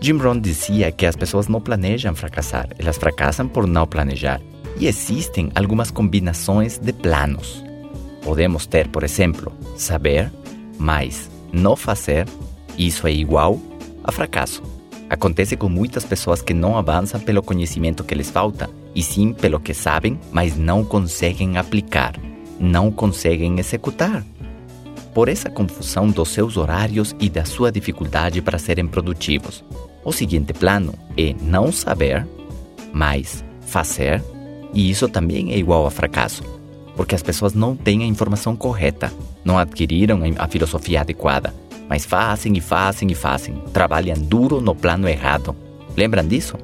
Jim Rohn dizia que as pessoas não planejam fracassar, elas fracassam por não planejar. E existem algumas combinações de planos. Podemos ter, por exemplo, saber, mas não fazer, isso é igual a fracasso. Acontece com muitas pessoas que não avançam pelo conhecimento que lhes falta, e sim pelo que sabem, mas não conseguem aplicar, não conseguem executar. Por essa confusão dos seus horários e da sua dificuldade para serem produtivos. O seguinte plano é não saber, mas fazer, e isso também é igual a fracasso, porque as pessoas não têm a informação correta, não adquiriram a filosofia adequada mas fazem e fazem e fazem. Trabalham duro no plano errado. Lembram disso?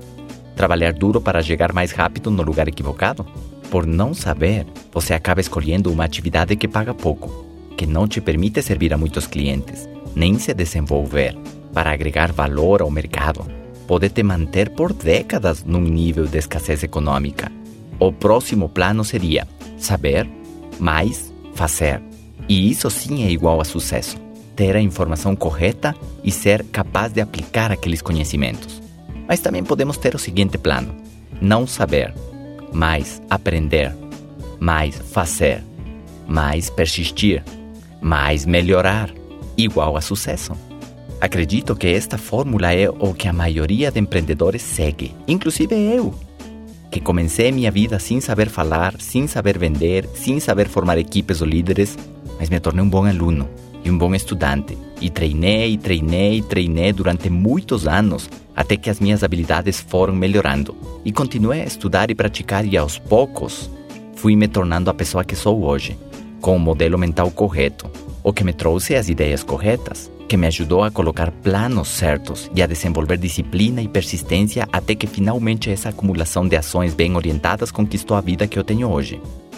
Trabalhar duro para chegar mais rápido no lugar equivocado? Por não saber, você acaba escolhendo uma atividade que paga pouco, que não te permite servir a muitos clientes, nem se desenvolver para agregar valor ao mercado. Pode te manter por décadas num nível de escassez econômica. O próximo plano seria saber, mais fazer. E isso sim é igual a sucesso ter a informação correta e ser capaz de aplicar aqueles conhecimentos. Mas também podemos ter o seguinte plano: não saber, mais aprender, mais fazer, mais persistir, mais melhorar, igual a sucesso. Acredito que esta fórmula é o que a maioria de empreendedores segue, inclusive eu, que comecei minha vida sem saber falar, sem saber vender, sem saber formar equipes ou líderes, mas me tornei um bom aluno e um bom estudante. E treinei, treinei, treinei durante muitos anos até que as minhas habilidades foram melhorando. E continuei a estudar e praticar e aos poucos fui me tornando a pessoa que sou hoje, com o modelo mental correto, o que me trouxe as ideias corretas, que me ajudou a colocar planos certos e a desenvolver disciplina e persistência até que finalmente essa acumulação de ações bem orientadas conquistou a vida que eu tenho hoje.